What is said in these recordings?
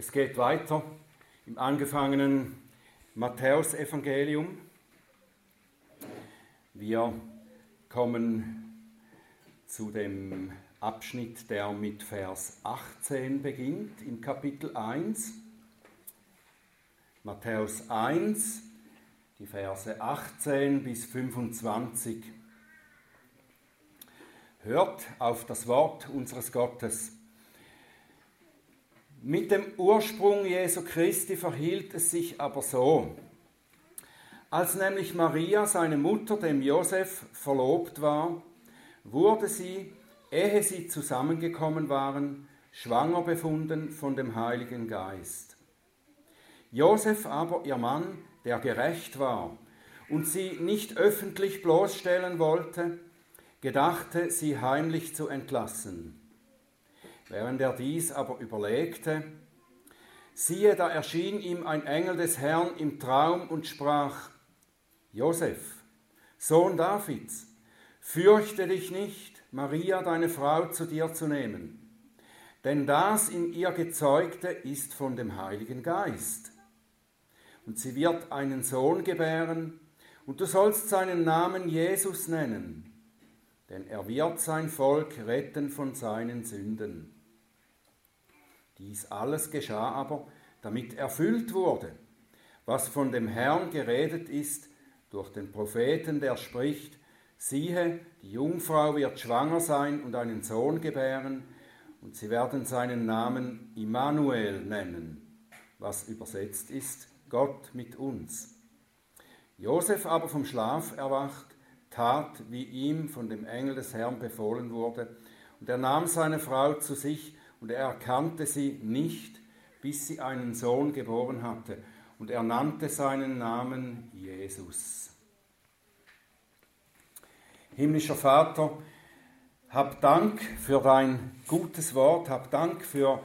Es geht weiter im angefangenen Matthäusevangelium. Wir kommen zu dem Abschnitt, der mit Vers 18 beginnt, im Kapitel 1. Matthäus 1, die Verse 18 bis 25. Hört auf das Wort unseres Gottes. Mit dem Ursprung Jesu Christi verhielt es sich aber so. Als nämlich Maria, seine Mutter, dem Josef verlobt war, wurde sie, ehe sie zusammengekommen waren, schwanger befunden von dem Heiligen Geist. Josef aber, ihr Mann, der gerecht war und sie nicht öffentlich bloßstellen wollte, gedachte, sie heimlich zu entlassen. Während er dies aber überlegte, siehe, da erschien ihm ein Engel des Herrn im Traum und sprach, Josef, Sohn Davids, fürchte dich nicht, Maria, deine Frau, zu dir zu nehmen, denn das in ihr gezeugte ist von dem Heiligen Geist. Und sie wird einen Sohn gebären, und du sollst seinen Namen Jesus nennen, denn er wird sein Volk retten von seinen Sünden. Dies alles geschah aber, damit erfüllt wurde, was von dem Herrn geredet ist durch den Propheten, der spricht, siehe, die Jungfrau wird schwanger sein und einen Sohn gebären, und sie werden seinen Namen Immanuel nennen, was übersetzt ist, Gott mit uns. Josef aber vom Schlaf erwacht, tat, wie ihm von dem Engel des Herrn befohlen wurde, und er nahm seine Frau zu sich, und er erkannte sie nicht, bis sie einen Sohn geboren hatte, und er nannte seinen Namen Jesus. Himmlischer Vater, hab Dank für dein gutes Wort, hab Dank für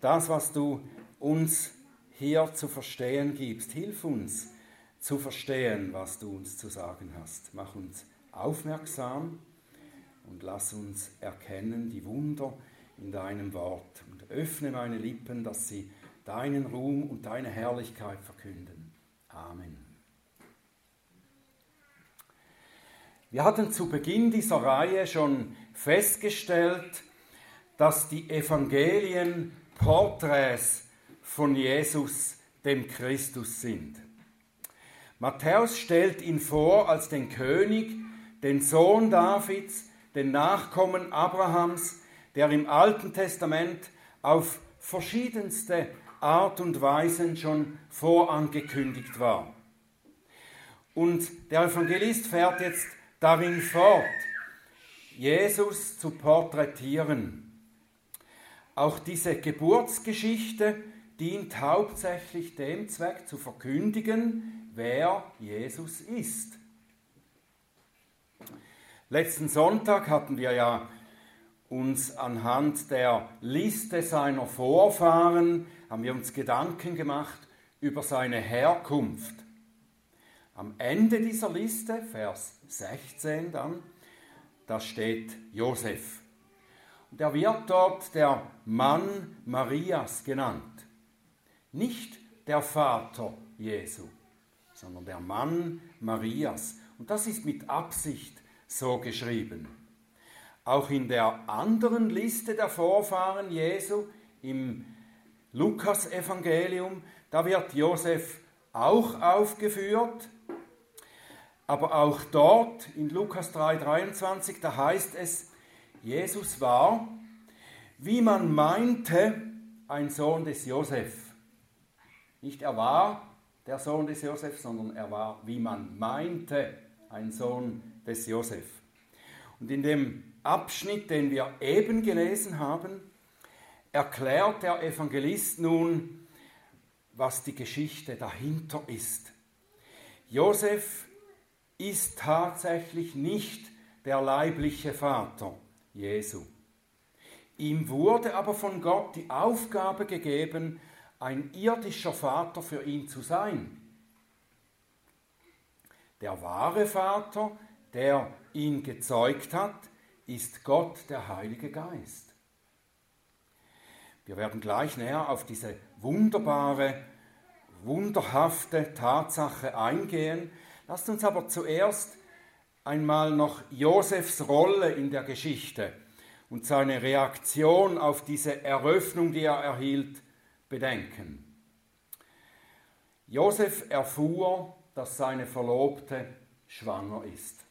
das, was du uns hier zu verstehen gibst. Hilf uns zu verstehen, was du uns zu sagen hast. Mach uns aufmerksam und lass uns erkennen die Wunder, in deinem Wort und öffne meine Lippen, dass sie deinen Ruhm und deine Herrlichkeit verkünden. Amen. Wir hatten zu Beginn dieser Reihe schon festgestellt, dass die Evangelien Porträts von Jesus, dem Christus, sind. Matthäus stellt ihn vor als den König, den Sohn Davids, den Nachkommen Abrahams, der im Alten Testament auf verschiedenste Art und Weisen schon vorangekündigt war. Und der Evangelist fährt jetzt darin fort, Jesus zu porträtieren. Auch diese Geburtsgeschichte dient hauptsächlich dem Zweck zu verkündigen, wer Jesus ist. Letzten Sonntag hatten wir ja uns anhand der Liste seiner Vorfahren, haben wir uns Gedanken gemacht über seine Herkunft. Am Ende dieser Liste, Vers 16 dann, da steht Josef. Und er wird dort der Mann Marias genannt. Nicht der Vater Jesu, sondern der Mann Marias. Und das ist mit Absicht so geschrieben. Auch in der anderen Liste der Vorfahren Jesu, im Lukas-Evangelium, da wird Josef auch aufgeführt. Aber auch dort in Lukas 3,23, da heißt es, Jesus war, wie man meinte, ein Sohn des Josef. Nicht er war der Sohn des Josef, sondern er war, wie man meinte, ein Sohn des Josef. Und in dem Abschnitt, den wir eben gelesen haben, erklärt der Evangelist nun, was die Geschichte dahinter ist. Josef ist tatsächlich nicht der leibliche Vater Jesu. Ihm wurde aber von Gott die Aufgabe gegeben, ein irdischer Vater für ihn zu sein. Der wahre Vater, der ihn gezeugt hat, ist Gott der Heilige Geist. Wir werden gleich näher auf diese wunderbare, wunderhafte Tatsache eingehen. Lasst uns aber zuerst einmal noch Josefs Rolle in der Geschichte und seine Reaktion auf diese Eröffnung, die er erhielt, bedenken. Josef erfuhr, dass seine Verlobte schwanger ist.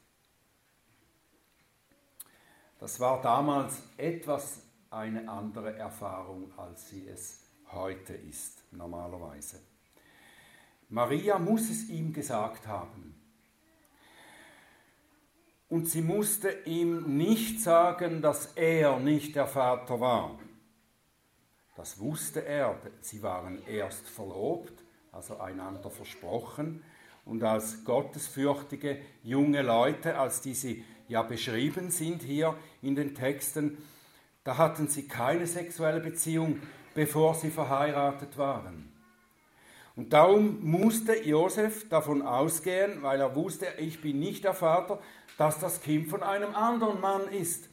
Das war damals etwas eine andere Erfahrung, als sie es heute ist, normalerweise. Maria muss es ihm gesagt haben. Und sie musste ihm nicht sagen, dass er nicht der Vater war. Das wusste er. Sie waren erst verlobt, also einander versprochen. Und als gottesfürchtige junge Leute, als die sie ja beschrieben sind hier in den Texten, da hatten sie keine sexuelle Beziehung, bevor sie verheiratet waren. Und darum musste Josef davon ausgehen, weil er wusste, ich bin nicht der Vater, dass das Kind von einem anderen Mann ist.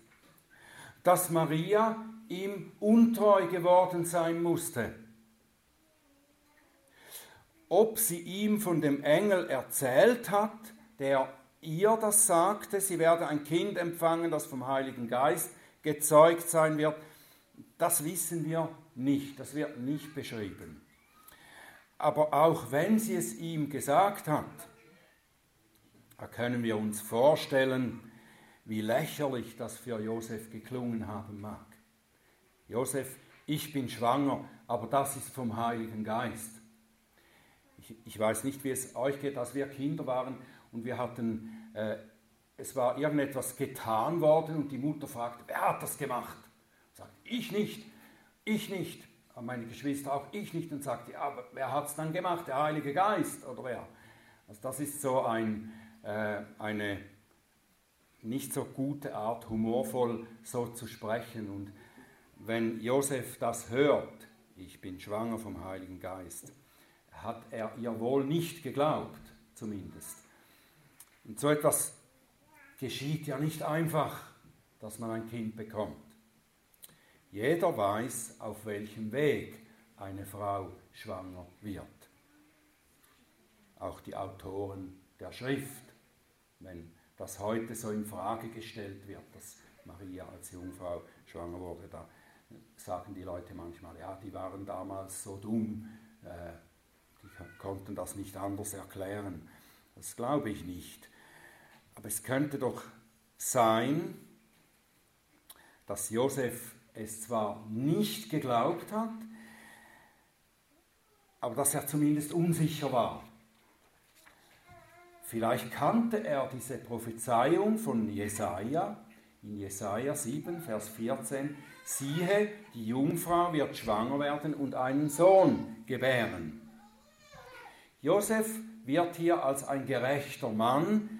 Dass Maria ihm untreu geworden sein musste. Ob sie ihm von dem Engel erzählt hat, der ihr das sagte, sie werde ein Kind empfangen, das vom Heiligen Geist gezeugt sein wird, das wissen wir nicht, das wird nicht beschrieben. Aber auch wenn sie es ihm gesagt hat, da können wir uns vorstellen, wie lächerlich das für Josef geklungen haben mag. Josef, ich bin schwanger, aber das ist vom Heiligen Geist. Ich, ich weiß nicht, wie es euch geht, als wir Kinder waren und wir hatten, äh, es war irgendetwas getan worden und die Mutter fragt, wer hat das gemacht? Sagt, ich nicht, ich nicht meine Geschwister auch, ich nicht, und sagte, ja, aber wer hat es dann gemacht? Der Heilige Geist oder wer? Also das ist so ein, äh, eine nicht so gute Art, humorvoll so zu sprechen. Und wenn Josef das hört, ich bin schwanger vom Heiligen Geist, hat er ihr wohl nicht geglaubt, zumindest. Und so etwas geschieht ja nicht einfach, dass man ein Kind bekommt. Jeder weiß, auf welchem Weg eine Frau schwanger wird. Auch die Autoren der Schrift, wenn das heute so in Frage gestellt wird, dass Maria als Jungfrau schwanger wurde, da sagen die Leute manchmal, ja, die waren damals so dumm, äh, die konnten das nicht anders erklären. Das glaube ich nicht. Aber es könnte doch sein, dass Josef es zwar nicht geglaubt hat, aber dass er zumindest unsicher war. Vielleicht kannte er diese Prophezeiung von Jesaja in Jesaja 7, Vers 14. Siehe, die Jungfrau wird schwanger werden und einen Sohn gebären. Josef wird hier als ein gerechter Mann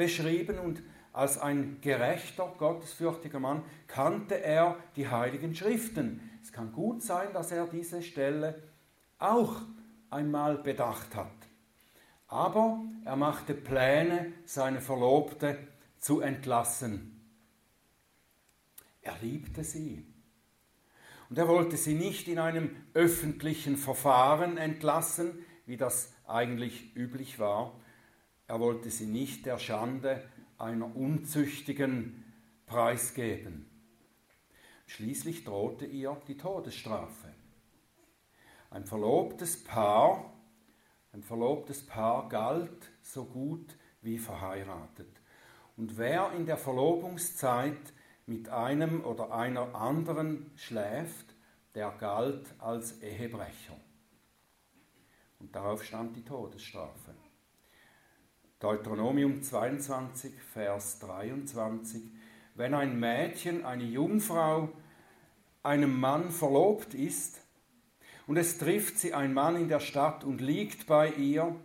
beschrieben und als ein gerechter, gottesfürchtiger Mann kannte er die heiligen Schriften. Es kann gut sein, dass er diese Stelle auch einmal bedacht hat. Aber er machte Pläne, seine Verlobte zu entlassen. Er liebte sie. Und er wollte sie nicht in einem öffentlichen Verfahren entlassen, wie das eigentlich üblich war. Er wollte sie nicht der Schande einer unzüchtigen preisgeben. Schließlich drohte ihr die Todesstrafe. Ein verlobtes Paar, ein verlobtes Paar galt so gut wie verheiratet. Und wer in der Verlobungszeit mit einem oder einer anderen schläft, der galt als Ehebrecher. Und darauf stand die Todesstrafe. Deuteronomium 22, Vers 23. Wenn ein Mädchen, eine Jungfrau, einem Mann verlobt ist und es trifft sie ein Mann in der Stadt und liegt bei ihr,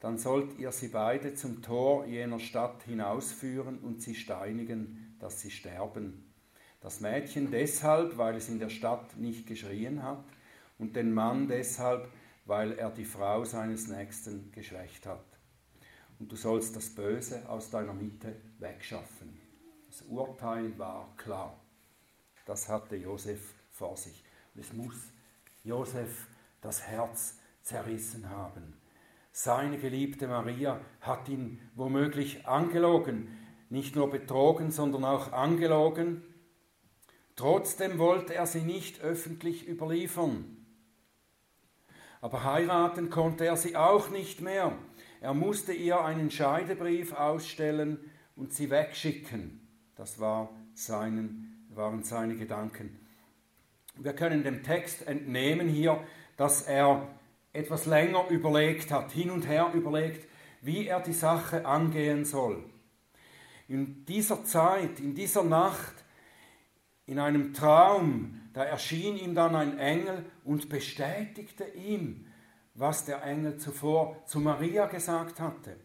dann sollt ihr sie beide zum Tor jener Stadt hinausführen und sie steinigen, dass sie sterben. Das Mädchen deshalb, weil es in der Stadt nicht geschrien hat, und den Mann deshalb, weil er die Frau seines Nächsten geschwächt hat und du sollst das Böse aus deiner Mitte wegschaffen. Das Urteil war klar. Das hatte Josef vor sich. Es muss Josef das Herz zerrissen haben. Seine geliebte Maria hat ihn womöglich angelogen, nicht nur betrogen, sondern auch angelogen. Trotzdem wollte er sie nicht öffentlich überliefern. Aber heiraten konnte er sie auch nicht mehr. Er musste ihr einen Scheidebrief ausstellen und sie wegschicken. Das war seinen, waren seine Gedanken. Wir können dem Text entnehmen hier, dass er etwas länger überlegt hat, hin und her überlegt, wie er die Sache angehen soll. In dieser Zeit, in dieser Nacht, in einem Traum, da erschien ihm dann ein Engel und bestätigte ihm, was der Engel zuvor zu Maria gesagt hatte.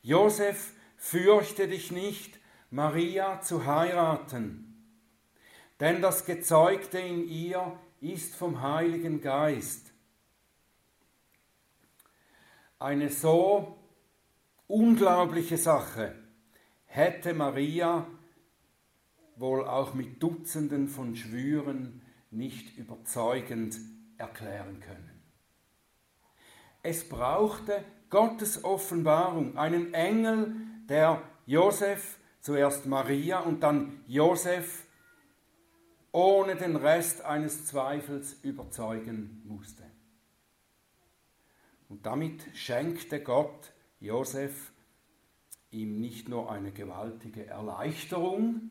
Josef, fürchte dich nicht, Maria zu heiraten, denn das Gezeugte in ihr ist vom Heiligen Geist. Eine so unglaubliche Sache hätte Maria wohl auch mit Dutzenden von Schwüren nicht überzeugend erklären können. Es brauchte Gottes Offenbarung, einen Engel, der Josef, zuerst Maria und dann Josef, ohne den Rest eines Zweifels überzeugen musste. Und damit schenkte Gott Josef ihm nicht nur eine gewaltige Erleichterung,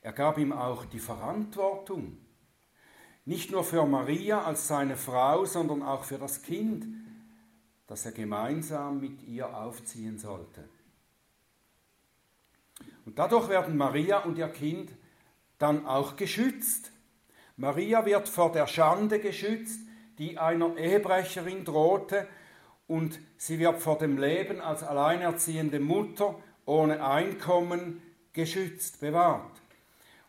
er gab ihm auch die Verantwortung, nicht nur für Maria als seine Frau, sondern auch für das Kind, das er gemeinsam mit ihr aufziehen sollte. Und dadurch werden Maria und ihr Kind dann auch geschützt. Maria wird vor der Schande geschützt, die einer Ehebrecherin drohte, und sie wird vor dem Leben als alleinerziehende Mutter ohne Einkommen geschützt, bewahrt.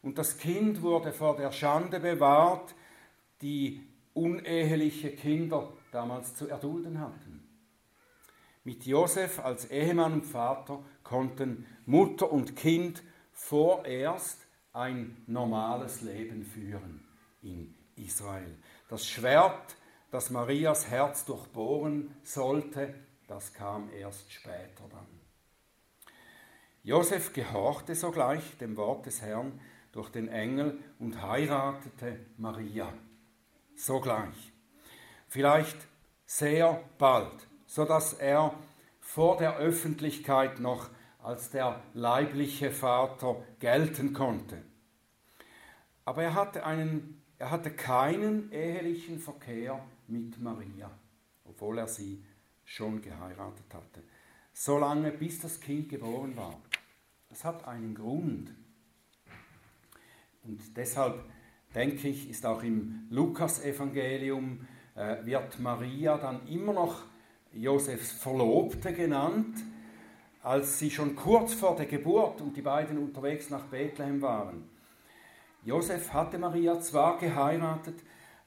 Und das Kind wurde vor der Schande bewahrt, die uneheliche Kinder damals zu erdulden hatten. Mit Josef als Ehemann und Vater konnten Mutter und Kind vorerst ein normales Leben führen in Israel. Das Schwert, das Marias Herz durchbohren sollte, das kam erst später dann. Josef gehorchte sogleich dem Wort des Herrn durch den Engel und heiratete Maria sogleich. Vielleicht sehr bald, sodass er vor der Öffentlichkeit noch als der leibliche Vater gelten konnte. Aber er hatte, einen, er hatte keinen ehelichen Verkehr mit Maria, obwohl er sie schon geheiratet hatte. Solange bis das Kind geboren war. Das hat einen Grund. Und deshalb denke ich, ist auch im Lukasevangelium äh, wird Maria dann immer noch Josefs Verlobte genannt, als sie schon kurz vor der Geburt und die beiden unterwegs nach Bethlehem waren. Josef hatte Maria zwar geheiratet,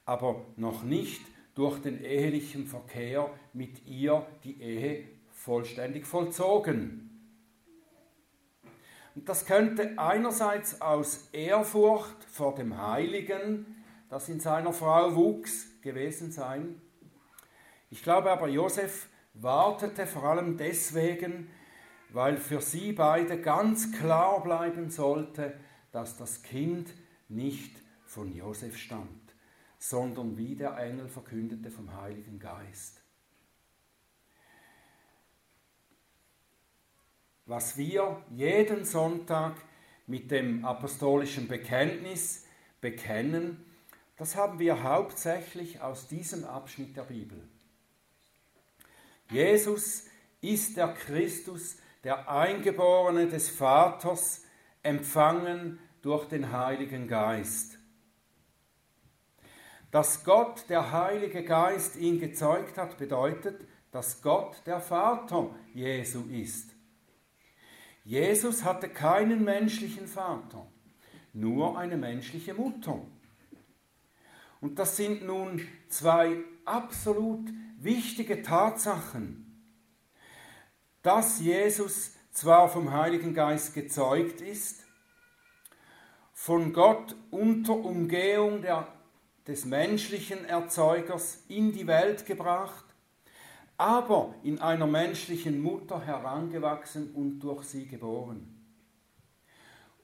aber noch nicht durch den ehelichen Verkehr mit ihr die Ehe vollständig vollzogen. Und das könnte einerseits aus Ehrfurcht vor dem Heiligen, das in seiner Frau wuchs, gewesen sein. Ich glaube aber, Josef wartete vor allem deswegen, weil für sie beide ganz klar bleiben sollte, dass das Kind nicht von Josef stammt, sondern wie der Engel verkündete vom Heiligen Geist. Was wir jeden Sonntag mit dem apostolischen Bekenntnis bekennen, das haben wir hauptsächlich aus diesem Abschnitt der Bibel. Jesus ist der Christus, der Eingeborene des Vaters, empfangen durch den Heiligen Geist. Dass Gott, der Heilige Geist, ihn gezeugt hat, bedeutet, dass Gott der Vater Jesu ist. Jesus hatte keinen menschlichen Vater, nur eine menschliche Mutter. Und das sind nun zwei absolut wichtige Tatsachen. Dass Jesus zwar vom Heiligen Geist gezeugt ist, von Gott unter Umgehung der, des menschlichen Erzeugers in die Welt gebracht, aber in einer menschlichen Mutter herangewachsen und durch sie geboren.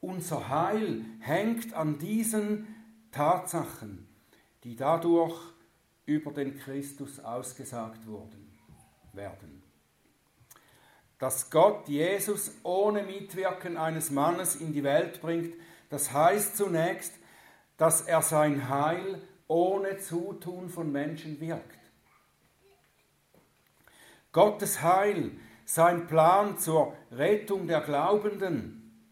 Unser Heil hängt an diesen Tatsachen, die dadurch über den Christus ausgesagt wurden, werden. Dass Gott Jesus ohne Mitwirken eines Mannes in die Welt bringt, das heißt zunächst, dass er sein Heil ohne Zutun von Menschen wirkt. Gottes Heil, sein Plan zur Rettung der Glaubenden,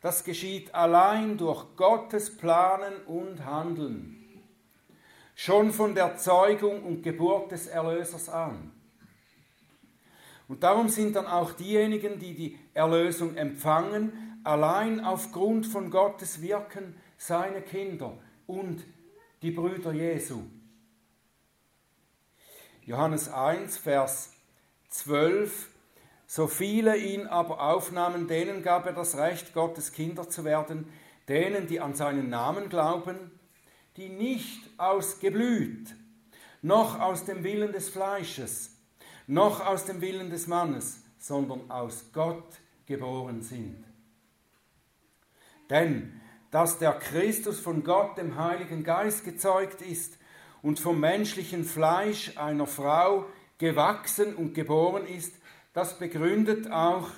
das geschieht allein durch Gottes Planen und Handeln. Schon von der Zeugung und Geburt des Erlösers an. Und darum sind dann auch diejenigen, die die Erlösung empfangen, allein aufgrund von Gottes Wirken seine Kinder und die Brüder Jesu. Johannes 1, Vers 12 so viele ihn aber aufnahmen, denen gab er das Recht, Gottes Kinder zu werden, denen, die an seinen Namen glauben, die nicht aus Geblüt, noch aus dem Willen des Fleisches, noch aus dem Willen des Mannes, sondern aus Gott geboren sind. Denn dass der Christus von Gott, dem Heiligen Geist, gezeugt ist und vom menschlichen Fleisch einer Frau gewachsen und geboren ist, das begründet auch,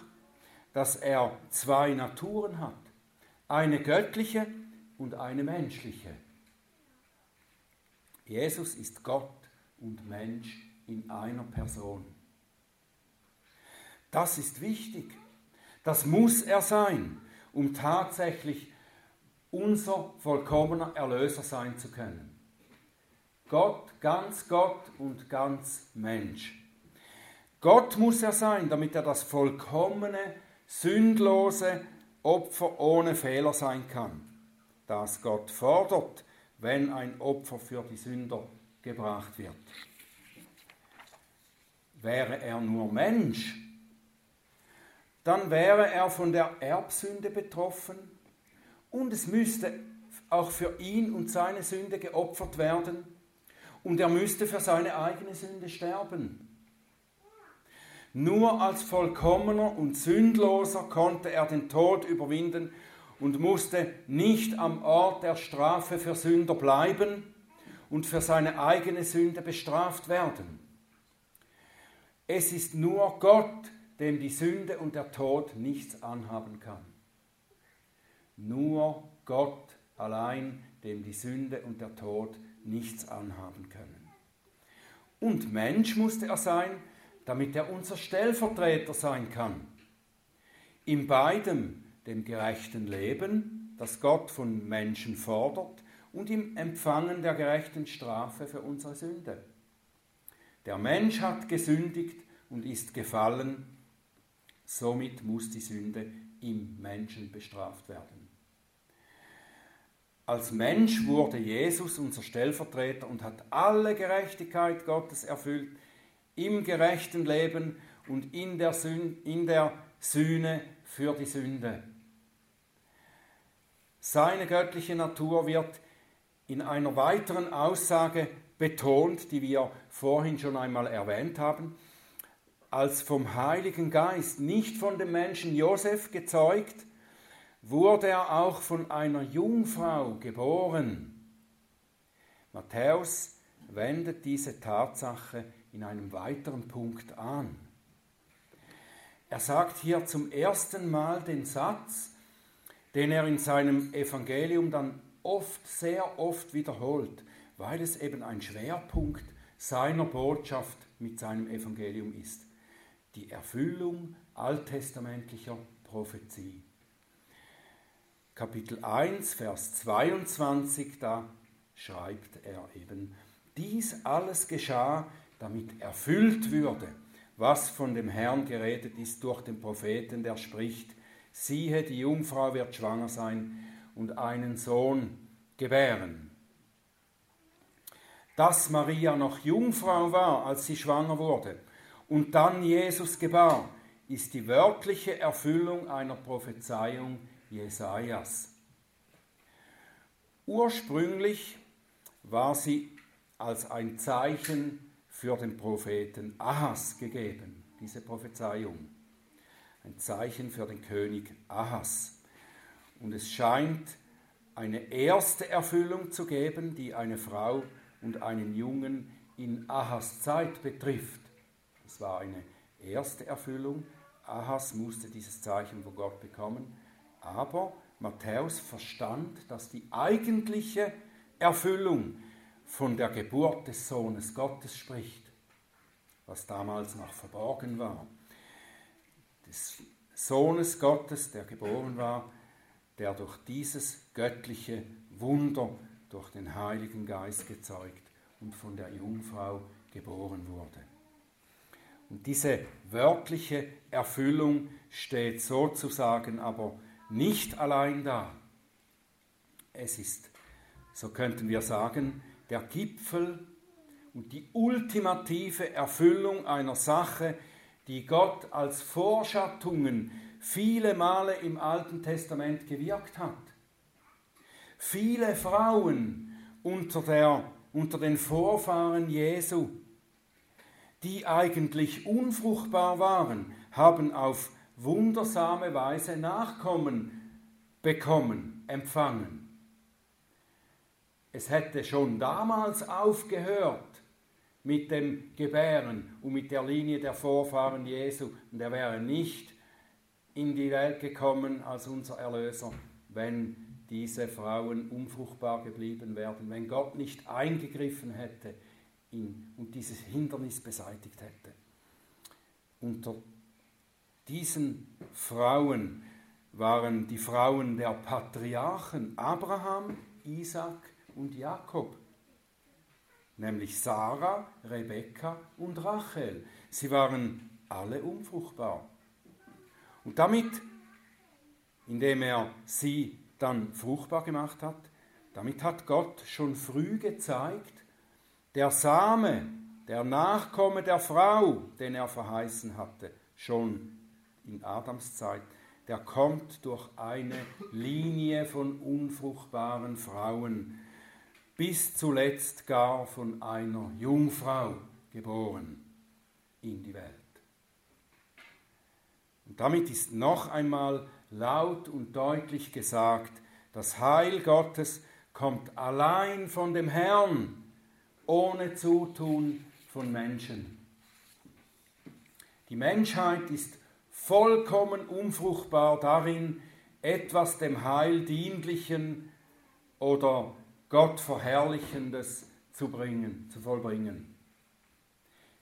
dass er zwei Naturen hat. Eine göttliche und eine menschliche. Jesus ist Gott und Mensch in einer Person. Das ist wichtig. Das muss er sein, um tatsächlich unser vollkommener Erlöser sein zu können. Gott, ganz Gott und ganz Mensch. Gott muss er sein, damit er das vollkommene, sündlose Opfer ohne Fehler sein kann, das Gott fordert, wenn ein Opfer für die Sünder gebracht wird. Wäre er nur Mensch, dann wäre er von der Erbsünde betroffen und es müsste auch für ihn und seine Sünde geopfert werden und er müsste für seine eigene Sünde sterben. Nur als vollkommener und sündloser konnte er den Tod überwinden und musste nicht am Ort der Strafe für Sünder bleiben und für seine eigene Sünde bestraft werden. Es ist nur Gott, dem die Sünde und der Tod nichts anhaben kann. Nur Gott allein, dem die Sünde und der Tod nichts anhaben können. Und Mensch musste er sein, damit er unser Stellvertreter sein kann. In beidem, dem gerechten Leben, das Gott von Menschen fordert, und im Empfangen der gerechten Strafe für unsere Sünde. Der Mensch hat gesündigt und ist gefallen, somit muss die Sünde im Menschen bestraft werden. Als Mensch wurde Jesus unser Stellvertreter und hat alle Gerechtigkeit Gottes erfüllt, im gerechten Leben und in der, Sühne, in der Sühne für die Sünde. Seine göttliche Natur wird in einer weiteren Aussage betont, die wir vorhin schon einmal erwähnt haben, als vom Heiligen Geist, nicht von dem Menschen Josef gezeugt, wurde er auch von einer Jungfrau geboren. Matthäus wendet diese Tatsache in einem weiteren Punkt an. Er sagt hier zum ersten Mal den Satz, den er in seinem Evangelium dann oft, sehr oft wiederholt, weil es eben ein Schwerpunkt seiner Botschaft mit seinem Evangelium ist. Die Erfüllung alttestamentlicher Prophezie. Kapitel 1, Vers 22, da schreibt er eben, dies alles geschah, damit erfüllt würde, was von dem Herrn geredet ist durch den Propheten, der spricht, siehe, die Jungfrau wird schwanger sein und einen Sohn gebären. Dass Maria noch Jungfrau war, als sie schwanger wurde und dann Jesus gebar, ist die wörtliche Erfüllung einer Prophezeiung Jesajas. Ursprünglich war sie als ein Zeichen für den Propheten Ahas gegeben, diese Prophezeiung. Ein Zeichen für den König Ahas. Und es scheint eine erste Erfüllung zu geben, die eine Frau und einen Jungen in Ahas Zeit betrifft. Es war eine erste Erfüllung. Ahas musste dieses Zeichen von Gott bekommen. Aber Matthäus verstand, dass die eigentliche Erfüllung von der Geburt des Sohnes Gottes spricht, was damals noch verborgen war. Des Sohnes Gottes, der geboren war, der durch dieses göttliche Wunder, durch den Heiligen Geist gezeugt und von der Jungfrau geboren wurde. Und diese wörtliche Erfüllung steht sozusagen aber nicht allein da. Es ist, so könnten wir sagen, der Gipfel und die ultimative Erfüllung einer Sache, die Gott als Vorschattungen viele Male im Alten Testament gewirkt hat. Viele Frauen unter, der, unter den Vorfahren Jesu, die eigentlich unfruchtbar waren, haben auf wundersame Weise Nachkommen bekommen, empfangen. Es hätte schon damals aufgehört mit dem Gebären und mit der Linie der Vorfahren Jesu und er wäre nicht in die Welt gekommen als unser Erlöser, wenn diese Frauen unfruchtbar geblieben wären, wenn Gott nicht eingegriffen hätte und dieses Hindernis beseitigt hätte. Unter diesen Frauen waren die Frauen der Patriarchen Abraham, Isaac und Jakob, nämlich Sarah, Rebekka und Rachel. Sie waren alle unfruchtbar. Und damit, indem er sie dann fruchtbar gemacht hat, damit hat Gott schon früh gezeigt, der Same, der Nachkomme der Frau, den er verheißen hatte, schon in Adams Zeit, der kommt durch eine Linie von unfruchtbaren Frauen, bis zuletzt gar von einer Jungfrau geboren in die Welt. Und damit ist noch einmal laut und deutlich gesagt, das Heil Gottes kommt allein von dem Herrn, ohne Zutun von Menschen. Die Menschheit ist vollkommen unfruchtbar darin, etwas dem Heil dienlichen oder Gott verherrlichendes zu bringen, zu vollbringen.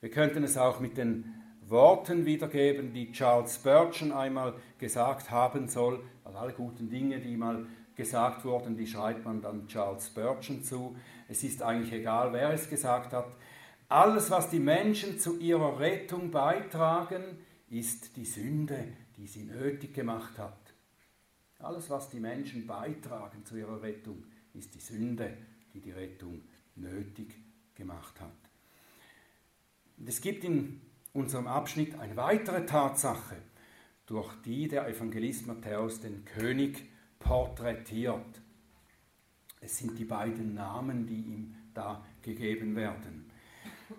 Wir könnten es auch mit den Worten wiedergeben, die Charles Spurgeon einmal gesagt haben soll. Also alle guten Dinge, die mal gesagt wurden, die schreibt man dann Charles Spurgeon zu. Es ist eigentlich egal, wer es gesagt hat. Alles, was die Menschen zu ihrer Rettung beitragen, ist die Sünde, die sie nötig gemacht hat. Alles, was die Menschen beitragen zu ihrer Rettung, ist die Sünde, die die Rettung nötig gemacht hat. Und es gibt in unserem Abschnitt eine weitere Tatsache, durch die der Evangelist Matthäus den König porträtiert. Es sind die beiden Namen, die ihm da gegeben werden.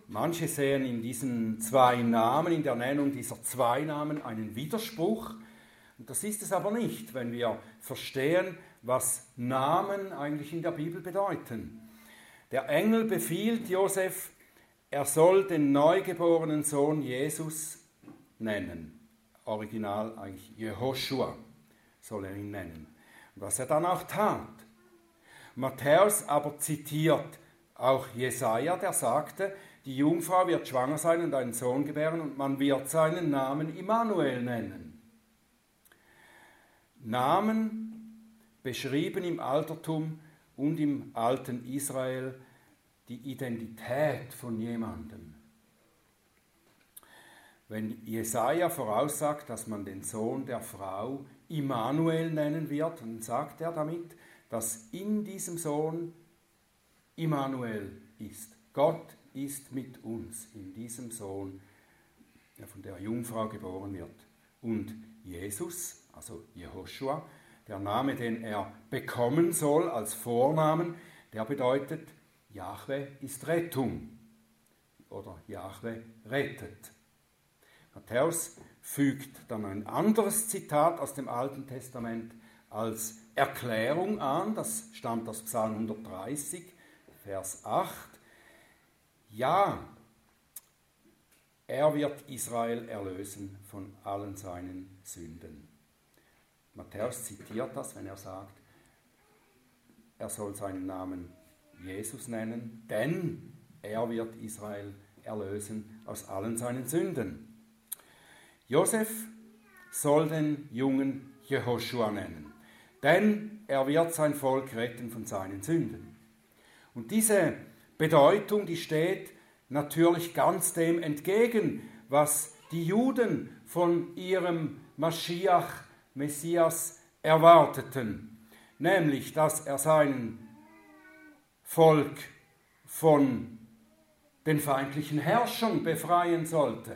Manche sehen in diesen zwei Namen, in der Nennung dieser zwei Namen einen Widerspruch. Und das ist es aber nicht, wenn wir verstehen, was Namen eigentlich in der Bibel bedeuten. Der Engel befiehlt Josef, er soll den neugeborenen Sohn Jesus nennen. Original eigentlich Jehoshua soll er ihn nennen. Was er dann auch tat. Matthäus aber zitiert auch Jesaja, der sagte, die Jungfrau wird schwanger sein und einen Sohn gebären und man wird seinen Namen Immanuel nennen. Namen beschrieben im Altertum und im alten Israel die Identität von jemandem. Wenn Jesaja voraussagt, dass man den Sohn der Frau Immanuel nennen wird, dann sagt er damit, dass in diesem Sohn Immanuel ist. Gott ist mit uns in diesem Sohn, der von der Jungfrau geboren wird. Und Jesus, also Jehoshua, der Name, den er bekommen soll als Vornamen, der bedeutet, Jahwe ist Rettung oder Jahwe rettet. Matthäus fügt dann ein anderes Zitat aus dem Alten Testament als Erklärung an, das stammt aus Psalm 130, Vers 8. Ja, er wird Israel erlösen von allen seinen Sünden. Matthäus zitiert das, wenn er sagt, er soll seinen Namen Jesus nennen, denn er wird Israel erlösen aus allen seinen Sünden. Josef soll den Jungen Jehoshua nennen, denn er wird sein Volk retten von seinen Sünden. Und diese Bedeutung, die steht natürlich ganz dem entgegen, was die Juden von ihrem Maschiach, Messias, erwarteten, nämlich dass er sein Volk von den feindlichen Herrschern befreien sollte.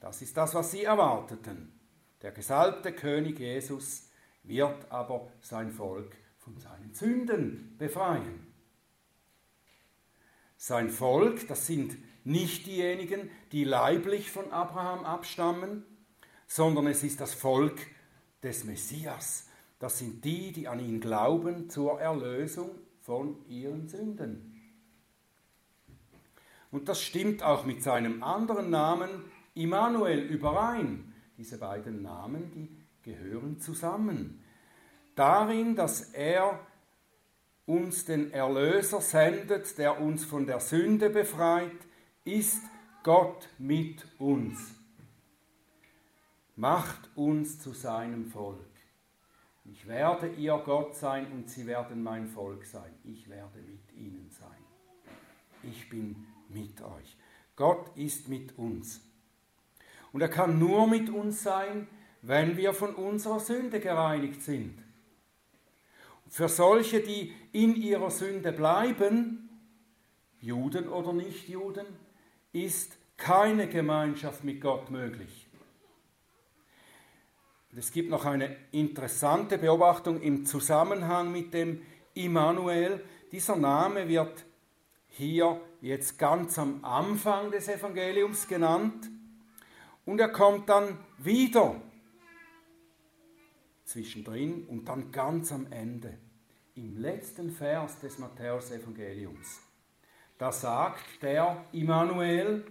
Das ist das, was sie erwarteten. Der gesalbte König Jesus wird aber sein Volk von seinen Sünden befreien. Sein Volk, das sind nicht diejenigen, die leiblich von Abraham abstammen, sondern es ist das Volk des Messias. Das sind die, die an ihn glauben zur Erlösung von ihren Sünden. Und das stimmt auch mit seinem anderen Namen Immanuel überein. Diese beiden Namen, die gehören zusammen. Darin, dass er uns den Erlöser sendet, der uns von der Sünde befreit, ist Gott mit uns. Macht uns zu seinem Volk. Ich werde ihr Gott sein und sie werden mein Volk sein. Ich werde mit ihnen sein. Ich bin mit euch. Gott ist mit uns. Und er kann nur mit uns sein, wenn wir von unserer Sünde gereinigt sind. Für solche, die in ihrer Sünde bleiben, Juden oder Nichtjuden, ist keine Gemeinschaft mit Gott möglich. Es gibt noch eine interessante Beobachtung im Zusammenhang mit dem Immanuel. Dieser Name wird hier jetzt ganz am Anfang des Evangeliums genannt und er kommt dann wieder zwischendrin und dann ganz am Ende im letzten Vers des Matthäus-Evangeliums. Da sagt der Immanuel,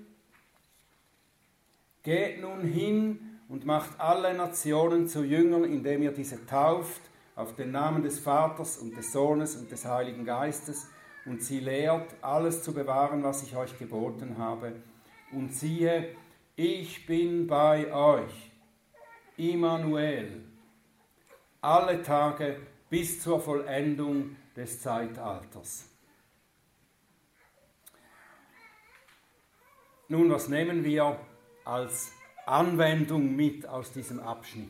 geht nun hin und macht alle Nationen zu Jüngern, indem ihr diese tauft auf den Namen des Vaters und des Sohnes und des Heiligen Geistes und sie lehrt, alles zu bewahren, was ich euch geboten habe. Und siehe, ich bin bei euch, Immanuel, alle Tage bis zur Vollendung des Zeitalters. Nun, was nehmen wir als Anwendung mit aus diesem Abschnitt?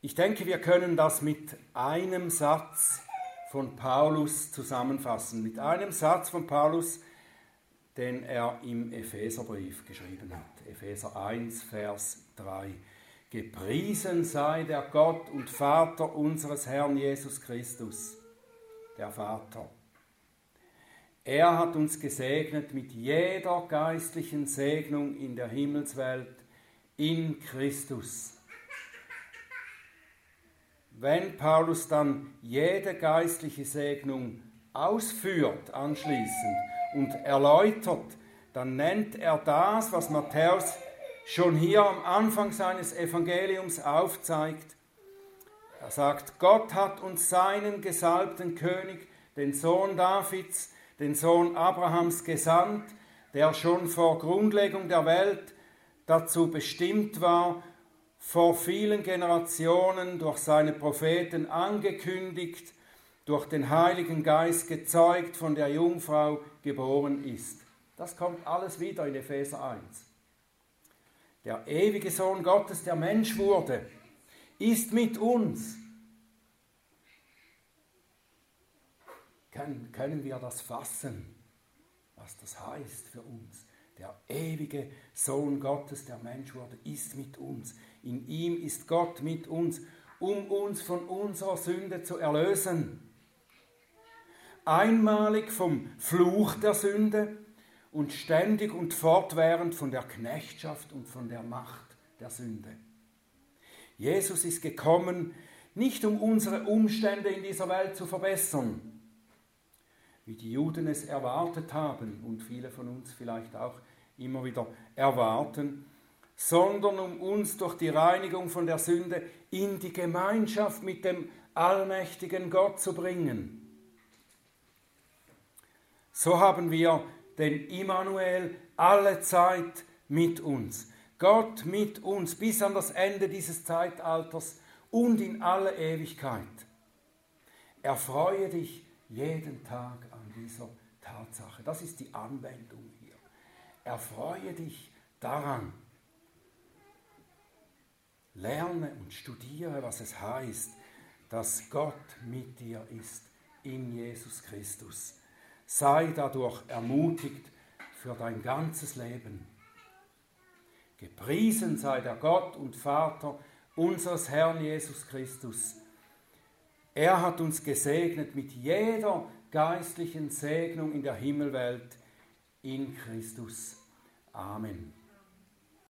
Ich denke, wir können das mit einem Satz von Paulus zusammenfassen. Mit einem Satz von Paulus, den er im Epheserbrief geschrieben hat. Epheser 1, Vers 3. Gepriesen sei der Gott und Vater unseres Herrn Jesus Christus, der Vater. Er hat uns gesegnet mit jeder geistlichen Segnung in der Himmelswelt in Christus. Wenn Paulus dann jede geistliche Segnung ausführt anschließend und erläutert, dann nennt er das, was Matthäus schon hier am Anfang seines Evangeliums aufzeigt. Er sagt, Gott hat uns seinen gesalbten König, den Sohn Davids, den Sohn Abrahams gesandt, der schon vor Grundlegung der Welt dazu bestimmt war, vor vielen Generationen durch seine Propheten angekündigt, durch den Heiligen Geist gezeugt, von der Jungfrau geboren ist. Das kommt alles wieder in Epheser 1. Der ewige Sohn Gottes, der Mensch wurde, ist mit uns. Können, können wir das fassen, was das heißt für uns? der ewige Sohn Gottes, der Mensch wurde, ist mit uns. In ihm ist Gott mit uns, um uns von unserer Sünde zu erlösen. Einmalig vom Fluch der Sünde und ständig und fortwährend von der Knechtschaft und von der Macht der Sünde. Jesus ist gekommen, nicht um unsere Umstände in dieser Welt zu verbessern, wie die Juden es erwartet haben und viele von uns vielleicht auch immer wieder erwarten, sondern um uns durch die Reinigung von der Sünde in die Gemeinschaft mit dem allmächtigen Gott zu bringen. So haben wir den Immanuel alle Zeit mit uns. Gott mit uns bis an das Ende dieses Zeitalters und in alle Ewigkeit. Erfreue dich jeden Tag an dieser Tatsache. Das ist die Anwendung hier. Erfreue dich daran. Lerne und studiere, was es heißt, dass Gott mit dir ist in Jesus Christus. Sei dadurch ermutigt für dein ganzes Leben. Gepriesen sei der Gott und Vater unseres Herrn Jesus Christus. Er hat uns gesegnet mit jeder geistlichen Segnung in der Himmelwelt in Christus. Amen.